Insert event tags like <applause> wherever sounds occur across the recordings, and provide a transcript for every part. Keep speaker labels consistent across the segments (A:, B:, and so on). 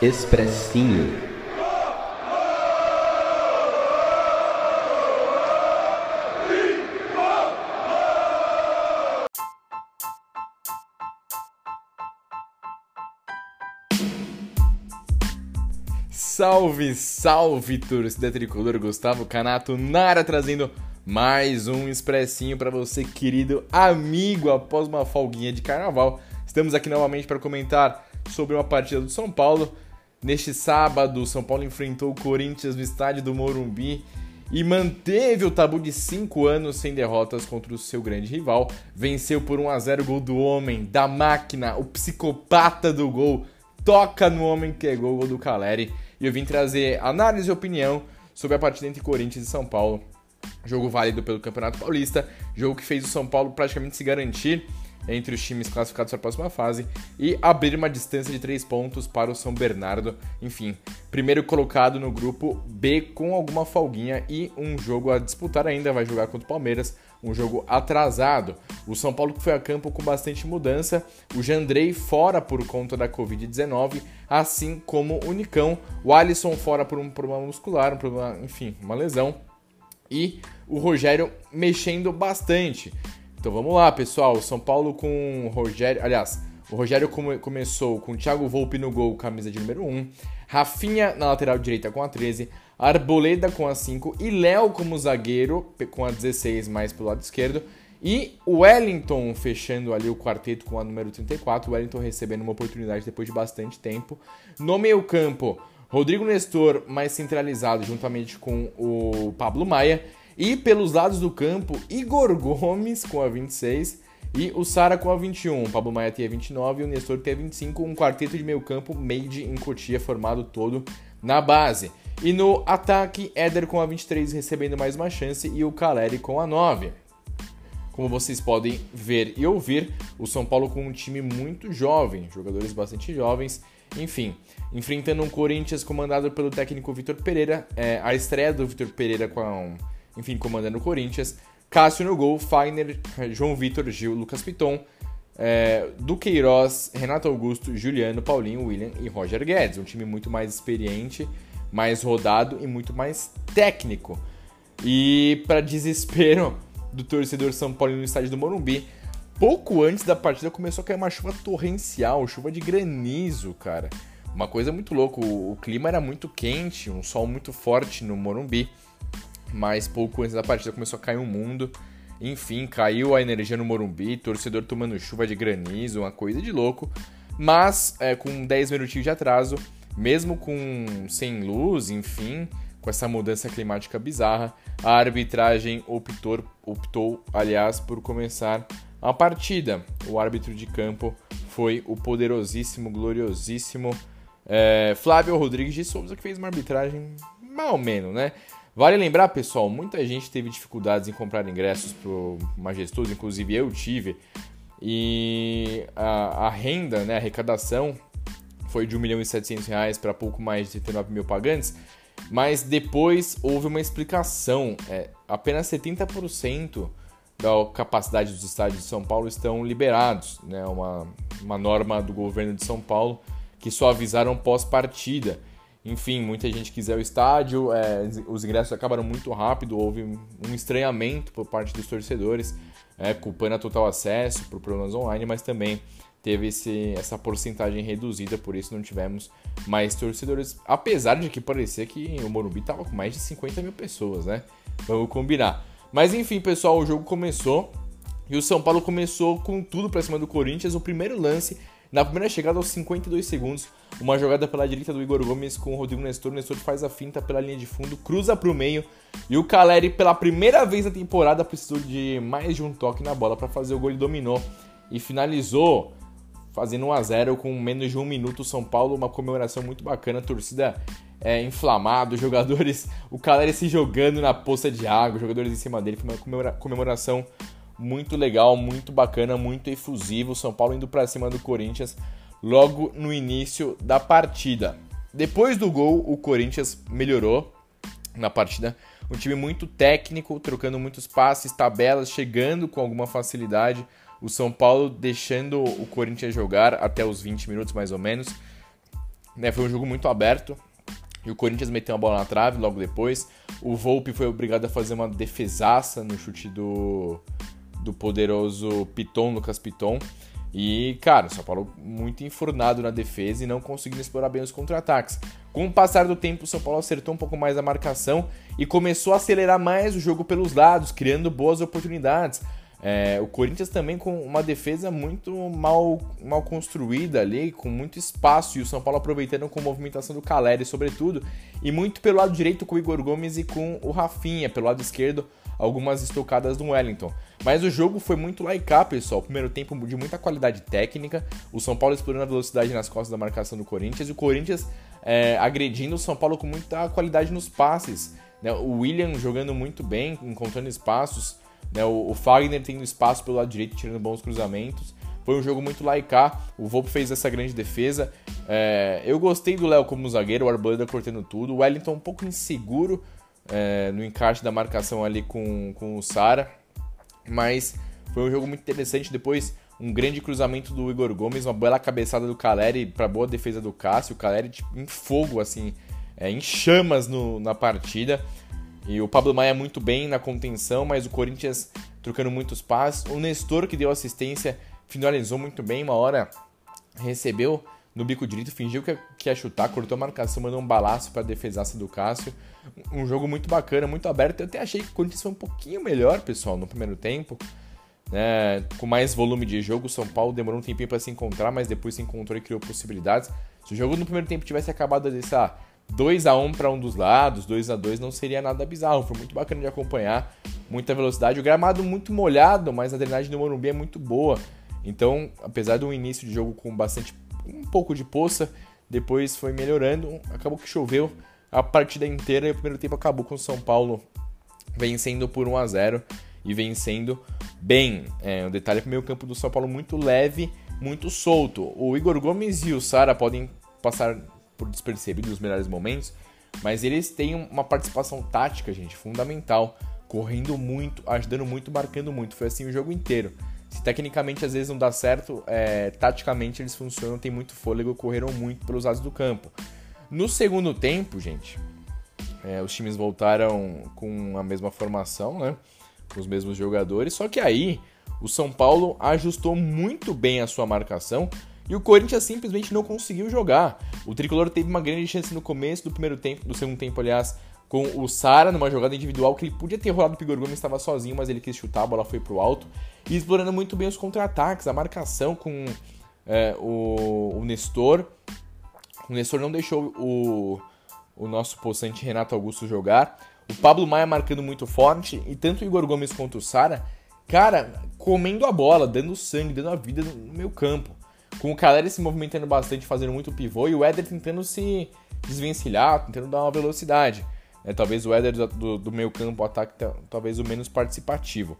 A: Expressinho.
B: Salve, salve, torcida tricolor! Gustavo Canato na área trazendo mais um expressinho para você, querido amigo, após uma folguinha de carnaval. Estamos aqui novamente para comentar sobre uma partida do São Paulo. Neste sábado, o São Paulo enfrentou o Corinthians no estádio do Morumbi e manteve o tabu de 5 anos sem derrotas contra o seu grande rival. Venceu por 1 a 0 gol do homem, da máquina, o psicopata do gol. Toca no homem que é gol, gol do Caleri e eu vim trazer análise e opinião sobre a partida entre Corinthians e São Paulo. Jogo válido pelo Campeonato Paulista, jogo que fez o São Paulo praticamente se garantir entre os times classificados para a próxima fase e abrir uma distância de 3 pontos para o São Bernardo. Enfim, primeiro colocado no grupo B com alguma folguinha e um jogo a disputar ainda, vai jogar contra o Palmeiras um jogo atrasado. O São Paulo que foi a campo com bastante mudança, o Jandrei fora por conta da Covid-19, assim como o Nicão, o Alisson fora por um problema muscular, um problema, enfim, uma lesão, e o Rogério mexendo bastante. Então vamos lá, pessoal. São Paulo com o Rogério, aliás, o Rogério come, começou com Thiago Volpe no gol, camisa de número 1, Rafinha na lateral direita com a 13, Arboleda com a 5 e Léo como zagueiro com a 16 mais pelo lado esquerdo. E o Wellington fechando ali o quarteto com a número 34. O Wellington recebendo uma oportunidade depois de bastante tempo. No meio-campo, Rodrigo Nestor mais centralizado juntamente com o Pablo Maia. E pelos lados do campo, Igor Gomes com a 26 e o Sara com a 21. O Pablo Maia tem a 29 e o Nestor tem a 25. Um quarteto de meio-campo made em Cotia formado todo na base. E no ataque, Éder com a 23 recebendo mais uma chance e o Caleri com a 9. Como vocês podem ver e ouvir, o São Paulo com um time muito jovem, jogadores bastante jovens, enfim, enfrentando um Corinthians comandado pelo técnico Vitor Pereira, é, a estreia do Vitor Pereira com, a, enfim, comandando o Corinthians, Cássio no gol, Fagner, João Vitor, Gil, Lucas Piton, é, Duqueiroz, Renato Augusto, Juliano, Paulinho, William e Roger Guedes, um time muito mais experiente mais rodado e muito mais técnico. E para desespero do torcedor São Paulo no estádio do Morumbi, pouco antes da partida começou a cair uma chuva torrencial, chuva de granizo, cara. Uma coisa muito louca, o, o clima era muito quente, um sol muito forte no Morumbi, mas pouco antes da partida começou a cair um mundo. Enfim, caiu a energia no Morumbi, torcedor tomando chuva de granizo, uma coisa de louco. Mas é, com 10 minutinhos de atraso, mesmo com sem luz, enfim, com essa mudança climática bizarra, a arbitragem optou, optou, aliás, por começar a partida. O árbitro de campo foi o poderosíssimo, gloriosíssimo é, Flávio Rodrigues de Souza, que fez uma arbitragem mal menos, né? Vale lembrar, pessoal, muita gente teve dificuldades em comprar ingressos para o Majestoso, inclusive eu tive, e a, a renda, né, a arrecadação foi de 1 milhão e 700 reais para pouco mais de 79 mil pagantes, mas depois houve uma explicação. É, apenas 70% da capacidade dos estádios de São Paulo estão liberados, né? uma, uma norma do governo de São Paulo que só avisaram pós-partida. Enfim, muita gente quis ir ao estádio, é, os ingressos acabaram muito rápido, houve um estranhamento por parte dos torcedores, é, culpando a total acesso por problemas online, mas também teve esse, essa porcentagem reduzida, por isso não tivemos mais torcedores. Apesar de que parecia que o Morumbi estava com mais de 50 mil pessoas, né? Vamos combinar. Mas enfim, pessoal, o jogo começou e o São Paulo começou com tudo para cima do Corinthians. O primeiro lance, na primeira chegada aos 52 segundos, uma jogada pela direita do Igor Gomes com o Rodrigo Nestor. Nestor faz a finta pela linha de fundo, cruza para o meio e o Caleri, pela primeira vez na temporada, precisou de mais de um toque na bola para fazer o gol. Ele dominou e finalizou fazendo 1 a 0 com menos de um minuto. São Paulo, uma comemoração muito bacana, torcida é, inflamado, <laughs> jogadores, o Caleri se jogando na poça de água, jogadores em cima dele, foi uma comemoração muito legal, muito bacana, muito efusivo. São Paulo indo para cima do Corinthians logo no início da partida. Depois do gol, o Corinthians melhorou na partida. Um time muito técnico, trocando muitos passes, tabelas, chegando com alguma facilidade o São Paulo deixando o Corinthians jogar até os 20 minutos mais ou menos. Né, foi um jogo muito aberto. E o Corinthians meteu a bola na trave logo depois. O Volpe foi obrigado a fazer uma defesaça no chute do, do poderoso Piton, Lucas Piton. E, cara, o São Paulo muito enfurnado na defesa e não conseguindo explorar bem os contra-ataques. Com o passar do tempo, o São Paulo acertou um pouco mais a marcação e começou a acelerar mais o jogo pelos lados, criando boas oportunidades. É, o Corinthians também com uma defesa muito mal, mal construída ali, com muito espaço, e o São Paulo aproveitando com a movimentação do Caleri, sobretudo, e muito pelo lado direito com o Igor Gomes e com o Rafinha, pelo lado esquerdo, algumas estocadas do Wellington. Mas o jogo foi muito laicar, pessoal. Primeiro tempo de muita qualidade técnica, o São Paulo explorando a velocidade nas costas da marcação do Corinthians, e o Corinthians é, agredindo o São Paulo com muita qualidade nos passes. Né? O William jogando muito bem, encontrando espaços. Né? O, o Fagner tendo espaço pelo lado direito, tirando bons cruzamentos. Foi um jogo muito laicar. O Volpe fez essa grande defesa. É, eu gostei do Léo como zagueiro, o Arboleda cortando tudo. O Wellington um pouco inseguro é, no encaixe da marcação ali com, com o Sara. Mas foi um jogo muito interessante. Depois, um grande cruzamento do Igor Gomes, uma bela cabeçada do Caleri para boa defesa do Cássio. O Caleri tipo, em fogo, assim, é, em chamas no, na partida. E o Pablo Maia muito bem na contenção, mas o Corinthians trocando muitos passes. O Nestor, que deu assistência, finalizou muito bem. Uma hora recebeu no bico direito, fingiu que ia chutar, cortou a marcação, mandou um balaço para a defesaça do Cássio. Um jogo muito bacana, muito aberto. Eu até achei que o Corinthians foi um pouquinho melhor, pessoal, no primeiro tempo. Né? Com mais volume de jogo, o São Paulo demorou um tempinho para se encontrar, mas depois se encontrou e criou possibilidades. Se o jogo no primeiro tempo tivesse acabado desse, ah, 2 a 1 para um dos lados, 2 a 2 não seria nada bizarro. Foi muito bacana de acompanhar, muita velocidade. O gramado muito molhado, mas a drenagem do Morumbi é muito boa. Então, apesar de um início de jogo com bastante um pouco de poça, depois foi melhorando. Acabou que choveu a partida inteira e o primeiro tempo acabou com o São Paulo vencendo por 1 a 0 e vencendo bem. É, um detalhe para o meio campo do São Paulo muito leve, muito solto. O Igor Gomes e o Sara podem passar por despercebido nos melhores momentos, mas eles têm uma participação tática, gente, fundamental, correndo muito, ajudando muito, marcando muito. Foi assim o jogo inteiro. Se tecnicamente às vezes não dá certo, é, taticamente eles funcionam, tem muito fôlego, correram muito pelos lados do campo. No segundo tempo, gente, é, os times voltaram com a mesma formação, né? Com os mesmos jogadores, só que aí o São Paulo ajustou muito bem a sua marcação e o Corinthians simplesmente não conseguiu jogar. O tricolor teve uma grande chance no começo do primeiro tempo, do segundo tempo, aliás, com o Sara numa jogada individual que ele podia ter rolado o Pigor Gomes, estava sozinho, mas ele quis chutar, a bola foi pro alto. E explorando muito bem os contra-ataques, a marcação com é, o, o Nestor. O Nestor não deixou o, o nosso possante Renato Augusto jogar. O Pablo Maia marcando muito forte. E tanto o Igor Gomes quanto o Sara, cara, comendo a bola, dando sangue, dando a vida no meio campo com o Caleri se movimentando bastante, fazendo muito pivô, e o Éder tentando se desvencilhar, tentando dar uma velocidade. É, talvez o Éder do, do meio campo, o ataque, talvez o menos participativo.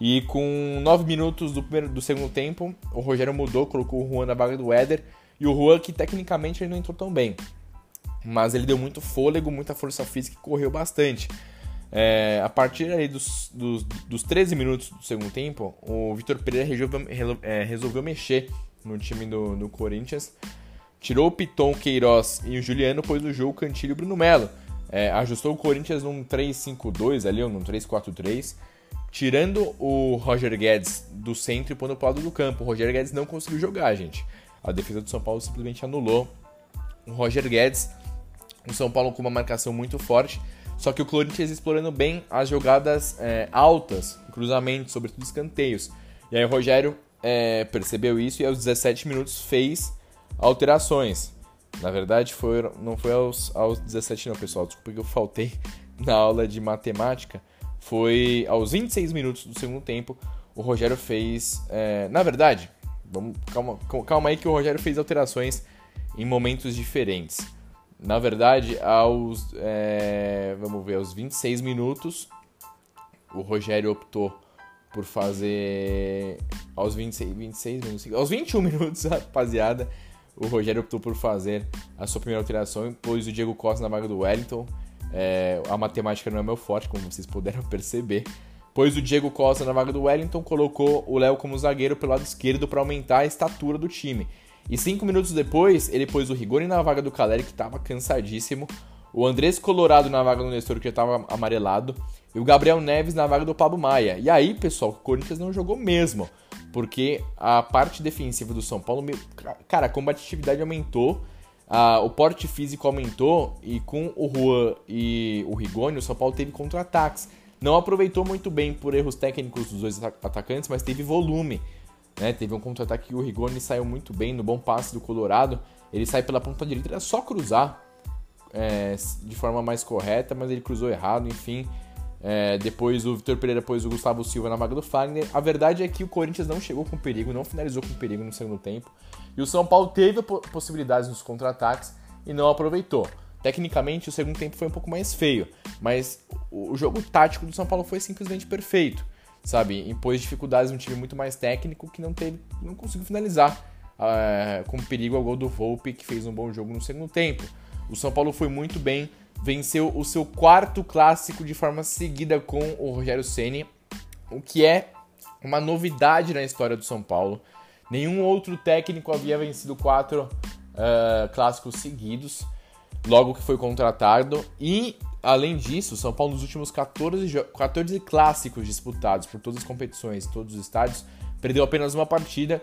B: E com 9 minutos do, primeiro, do segundo tempo, o Rogério mudou, colocou o Juan na vaga do Éder, e o Juan que tecnicamente ele não entrou tão bem. Mas ele deu muito fôlego, muita força física e correu bastante. É, a partir aí dos, dos, dos 13 minutos do segundo tempo, o Vitor Pereira resolveu, é, resolveu mexer no time do, do Corinthians. Tirou o Piton, Queiroz e o Juliano, pôs no jogo Cantilho e Bruno Melo. É, ajustou o Corinthians num 3-5-2 ali, ou num 3-4-3, tirando o Roger Guedes do centro e pondo pro lado do campo. O Roger Guedes não conseguiu jogar, gente. A defesa do São Paulo simplesmente anulou o Roger Guedes. O São Paulo com uma marcação muito forte, só que o Corinthians explorando bem as jogadas é, altas, cruzamentos, sobretudo escanteios. E aí o Rogério é, percebeu isso e aos 17 minutos fez alterações. Na verdade, foi, não foi aos, aos 17 não, pessoal. Desculpa que eu faltei <laughs> na aula de matemática. Foi aos 26 minutos do segundo tempo, o Rogério fez... É, na verdade, vamos, calma, calma aí que o Rogério fez alterações em momentos diferentes. Na verdade, aos... É, vamos ver, aos 26 minutos, o Rogério optou por fazer aos 26, 26 minutos, aos 21 <laughs> minutos, rapaziada, o Rogério optou por fazer a sua primeira alteração e pôs o Diego Costa na vaga do Wellington. É, a matemática não é meu forte, como vocês puderam <laughs> perceber. Pôs o Diego Costa na vaga do Wellington, colocou o Léo como zagueiro pelo lado esquerdo para aumentar a estatura do time. E cinco minutos depois, ele pôs o Rigoni na vaga do Caleri, que estava cansadíssimo, o Andrés Colorado na vaga do Nestor, que já estava amarelado, e o Gabriel Neves na vaga do Pablo Maia. E aí, pessoal, o Corinthians não jogou mesmo, porque a parte defensiva do São Paulo, cara, a combatividade aumentou, a, o porte físico aumentou, e com o Juan e o Rigoni, o São Paulo teve contra-ataques. Não aproveitou muito bem por erros técnicos dos dois atacantes, mas teve volume. Né? Teve um contra-ataque que o Rigoni saiu muito bem no bom passe do Colorado. Ele sai pela ponta direita, era só cruzar é, de forma mais correta, mas ele cruzou errado, enfim. É, depois o Vitor Pereira pôs o Gustavo Silva na vaga do Fagner. A verdade é que o Corinthians não chegou com perigo, não finalizou com perigo no segundo tempo. E o São Paulo teve possibilidades nos contra-ataques e não aproveitou. Tecnicamente, o segundo tempo foi um pouco mais feio, mas o jogo tático do São Paulo foi simplesmente perfeito sabe? Impôs dificuldades um time muito mais técnico que não teve, não conseguiu finalizar uh, com perigo ao gol do Volpe, que fez um bom jogo no segundo tempo. O São Paulo foi muito bem, venceu o seu quarto clássico de forma seguida com o Rogério Ceni, o que é uma novidade na história do São Paulo. Nenhum outro técnico havia vencido quatro uh, clássicos seguidos, logo que foi contratado. E Além disso, São Paulo nos últimos 14, 14 clássicos disputados por todas as competições, todos os estádios, perdeu apenas uma partida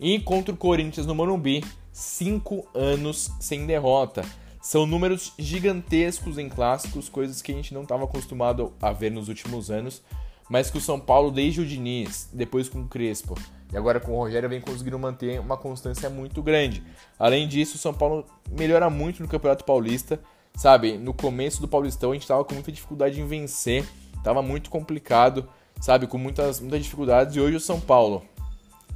B: e contra o Corinthians no Morumbi, 5 anos sem derrota. São números gigantescos em clássicos, coisas que a gente não estava acostumado a ver nos últimos anos, mas que o São Paulo, desde o Diniz, depois com o Crespo e agora com o Rogério, vem conseguindo manter uma constância muito grande. Além disso, o São Paulo melhora muito no Campeonato Paulista sabe? No começo do Paulistão a gente tava com muita dificuldade em vencer, tava muito complicado, sabe? Com muitas, muitas dificuldades. E hoje o São Paulo,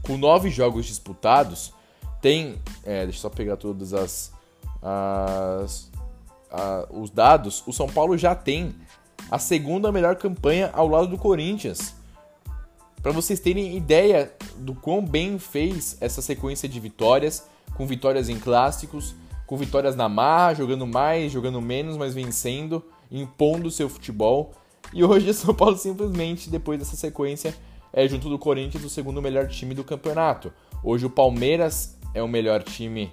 B: com nove jogos disputados, tem. É, deixa eu só pegar todas as. As a, os dados. O São Paulo já tem a segunda melhor campanha ao lado do Corinthians. Para vocês terem ideia do quão bem fez essa sequência de vitórias, com vitórias em clássicos com vitórias na marra, jogando mais, jogando menos, mas vencendo, impondo seu futebol. E hoje o <laughs> São Paulo simplesmente, depois dessa sequência, é junto do Corinthians o segundo melhor time do campeonato. Hoje o Palmeiras é o melhor time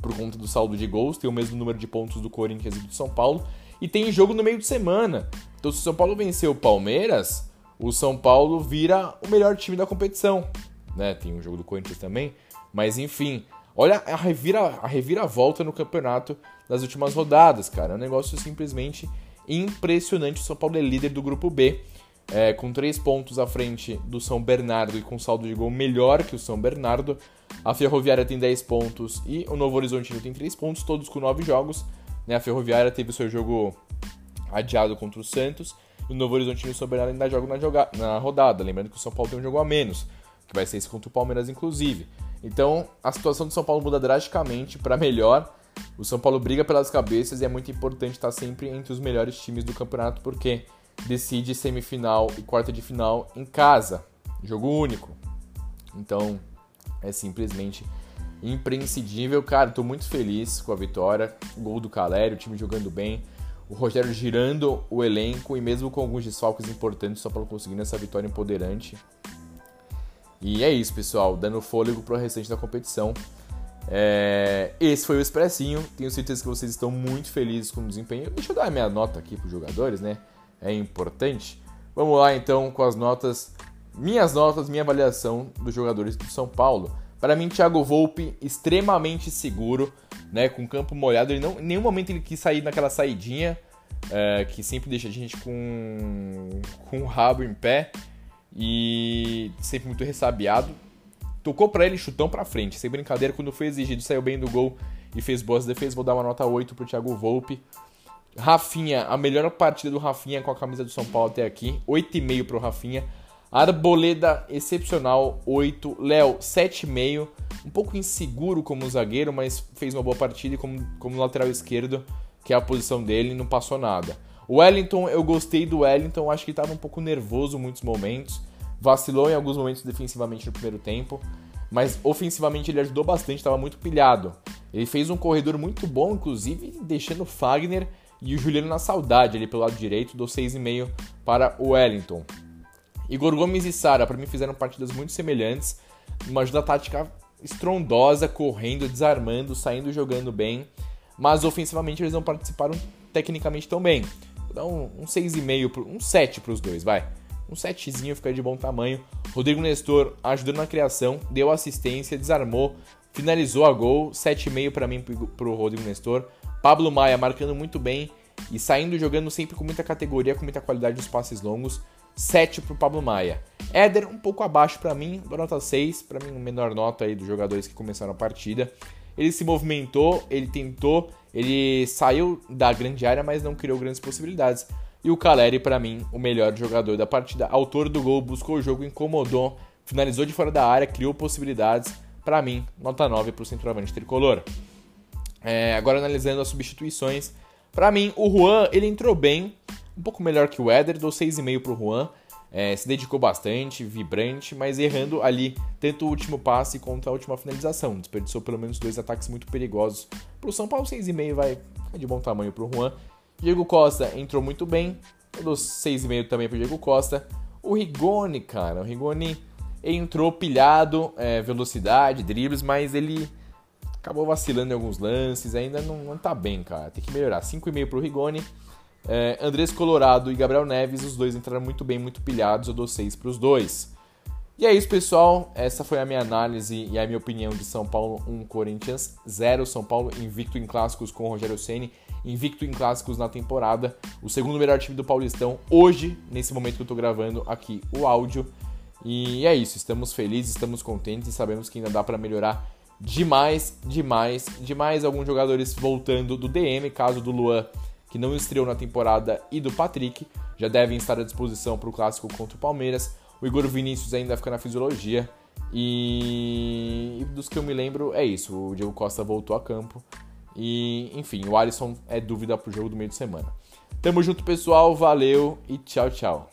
B: por conta do saldo de gols, tem o mesmo número de pontos do Corinthians e do São Paulo, e tem jogo no meio de semana. Então se o São Paulo vencer o Palmeiras, o São Paulo vira o melhor time da competição. Né? Tem um jogo do Corinthians também, mas enfim, Olha a, revira, a reviravolta no campeonato das últimas rodadas, cara. É um negócio simplesmente impressionante. O São Paulo é líder do grupo B, é, com três pontos à frente do São Bernardo e com saldo de gol melhor que o São Bernardo. A Ferroviária tem 10 pontos e o Novo Horizontino tem 3 pontos, todos com 9 jogos. Né? A Ferroviária teve seu jogo adiado contra o Santos. E o Novo Horizontino e o São Bernardo ainda jogam na, joga na rodada. Lembrando que o São Paulo tem um jogo a menos, que vai ser esse contra o Palmeiras, inclusive. Então a situação do São Paulo muda drasticamente para melhor. O São Paulo briga pelas cabeças e é muito importante estar sempre entre os melhores times do campeonato porque decide semifinal e quarta de final em casa, jogo único. Então é simplesmente imprescindível. Cara, tô muito feliz com a vitória. O gol do Calério, o time jogando bem. O Rogério girando o elenco e mesmo com alguns desfalques importantes, só para conseguir essa vitória empoderante. E é isso, pessoal, dando fôlego para o restante da competição. É... Esse foi o Expressinho. Tenho certeza que vocês estão muito felizes com o desempenho. Deixa eu dar a minha nota aqui para os jogadores, né? É importante. Vamos lá então com as notas, minhas notas, minha avaliação dos jogadores do São Paulo. Para mim, Thiago Volpe extremamente seguro, né? Com campo molhado. Ele não, em nenhum momento ele quis sair naquela saidinha é, que sempre deixa a gente com, com o rabo em pé e sempre muito ressabiado. Tocou para ele chutão para frente, sem brincadeira, quando foi exigido, saiu bem do gol e fez boas defesas. Vou dar uma nota 8 pro Thiago Volpe. Rafinha, a melhor partida do Rafinha com a camisa do São Paulo até aqui, 8,5 pro Rafinha. Arboleda, excepcional, 8. Léo, 7,5. Um pouco inseguro como zagueiro, mas fez uma boa partida e como, como lateral esquerdo, que é a posição dele, não passou nada. Wellington, eu gostei do Wellington, acho que estava um pouco nervoso em muitos momentos, vacilou em alguns momentos defensivamente no primeiro tempo, mas ofensivamente ele ajudou bastante, estava muito pilhado. Ele fez um corredor muito bom, inclusive deixando Fagner e o Juliano na saudade ali pelo lado direito, do 6,5 para o Wellington. Igor Gomes e Sara, para mim, fizeram partidas muito semelhantes, uma ajuda tática estrondosa, correndo, desarmando, saindo jogando bem, mas ofensivamente eles não participaram tecnicamente tão bem. Vou dar um, um 6,5, um 7 para os dois, vai. Um 7zinho fica de bom tamanho. Rodrigo Nestor ajudando na criação, deu assistência, desarmou, finalizou a gol. 7,5 para mim para o Rodrigo Nestor. Pablo Maia marcando muito bem e saindo jogando sempre com muita categoria, com muita qualidade nos passes longos. 7 para o Pablo Maia. Éder um pouco abaixo para mim, nota 6, para mim menor nota aí dos jogadores que começaram a partida. Ele se movimentou, ele tentou, ele saiu da grande área, mas não criou grandes possibilidades. E o Caleri, para mim, o melhor jogador da partida, autor do gol, buscou o jogo, incomodou, finalizou de fora da área, criou possibilidades. Para mim, nota 9 para o centroavante tricolor. É, agora analisando as substituições. Para mim, o Juan, ele entrou bem, um pouco melhor que o Éder, dou 6,5 pro Juan. É, se dedicou bastante, vibrante, mas errando ali tanto o último passe quanto a última finalização. Desperdiçou pelo menos dois ataques muito perigosos. Pro São Paulo, 6,5 vai de bom tamanho pro Juan. Diego Costa entrou muito bem, eu dou 6,5 também pro Diego Costa. O Rigoni, cara, o Rigoni entrou pilhado, é, velocidade, dribles, mas ele acabou vacilando em alguns lances, ainda não, não tá bem, cara. Tem que melhorar. 5,5 pro Rigoni. É, Andrés Colorado e Gabriel Neves, os dois entraram muito bem, muito pilhados, eu dou 6 para os dois. E é isso, pessoal. Essa foi a minha análise e a minha opinião de São Paulo 1, Corinthians 0. São Paulo invicto em clássicos com o Rogério Ceni, invicto em clássicos na temporada. O segundo melhor time do Paulistão hoje, nesse momento que eu estou gravando aqui o áudio. E é isso, estamos felizes, estamos contentes e sabemos que ainda dá para melhorar demais, demais, demais. Alguns jogadores voltando do DM, caso do Luan que não estreou na temporada, e do Patrick, já devem estar à disposição para o clássico contra o Palmeiras. O Igor Vinícius ainda fica na fisiologia. E... dos que eu me lembro, é isso. O Diego Costa voltou a campo. E, enfim, o Alisson é dúvida para o jogo do meio de semana. Tamo junto, pessoal. Valeu e tchau, tchau.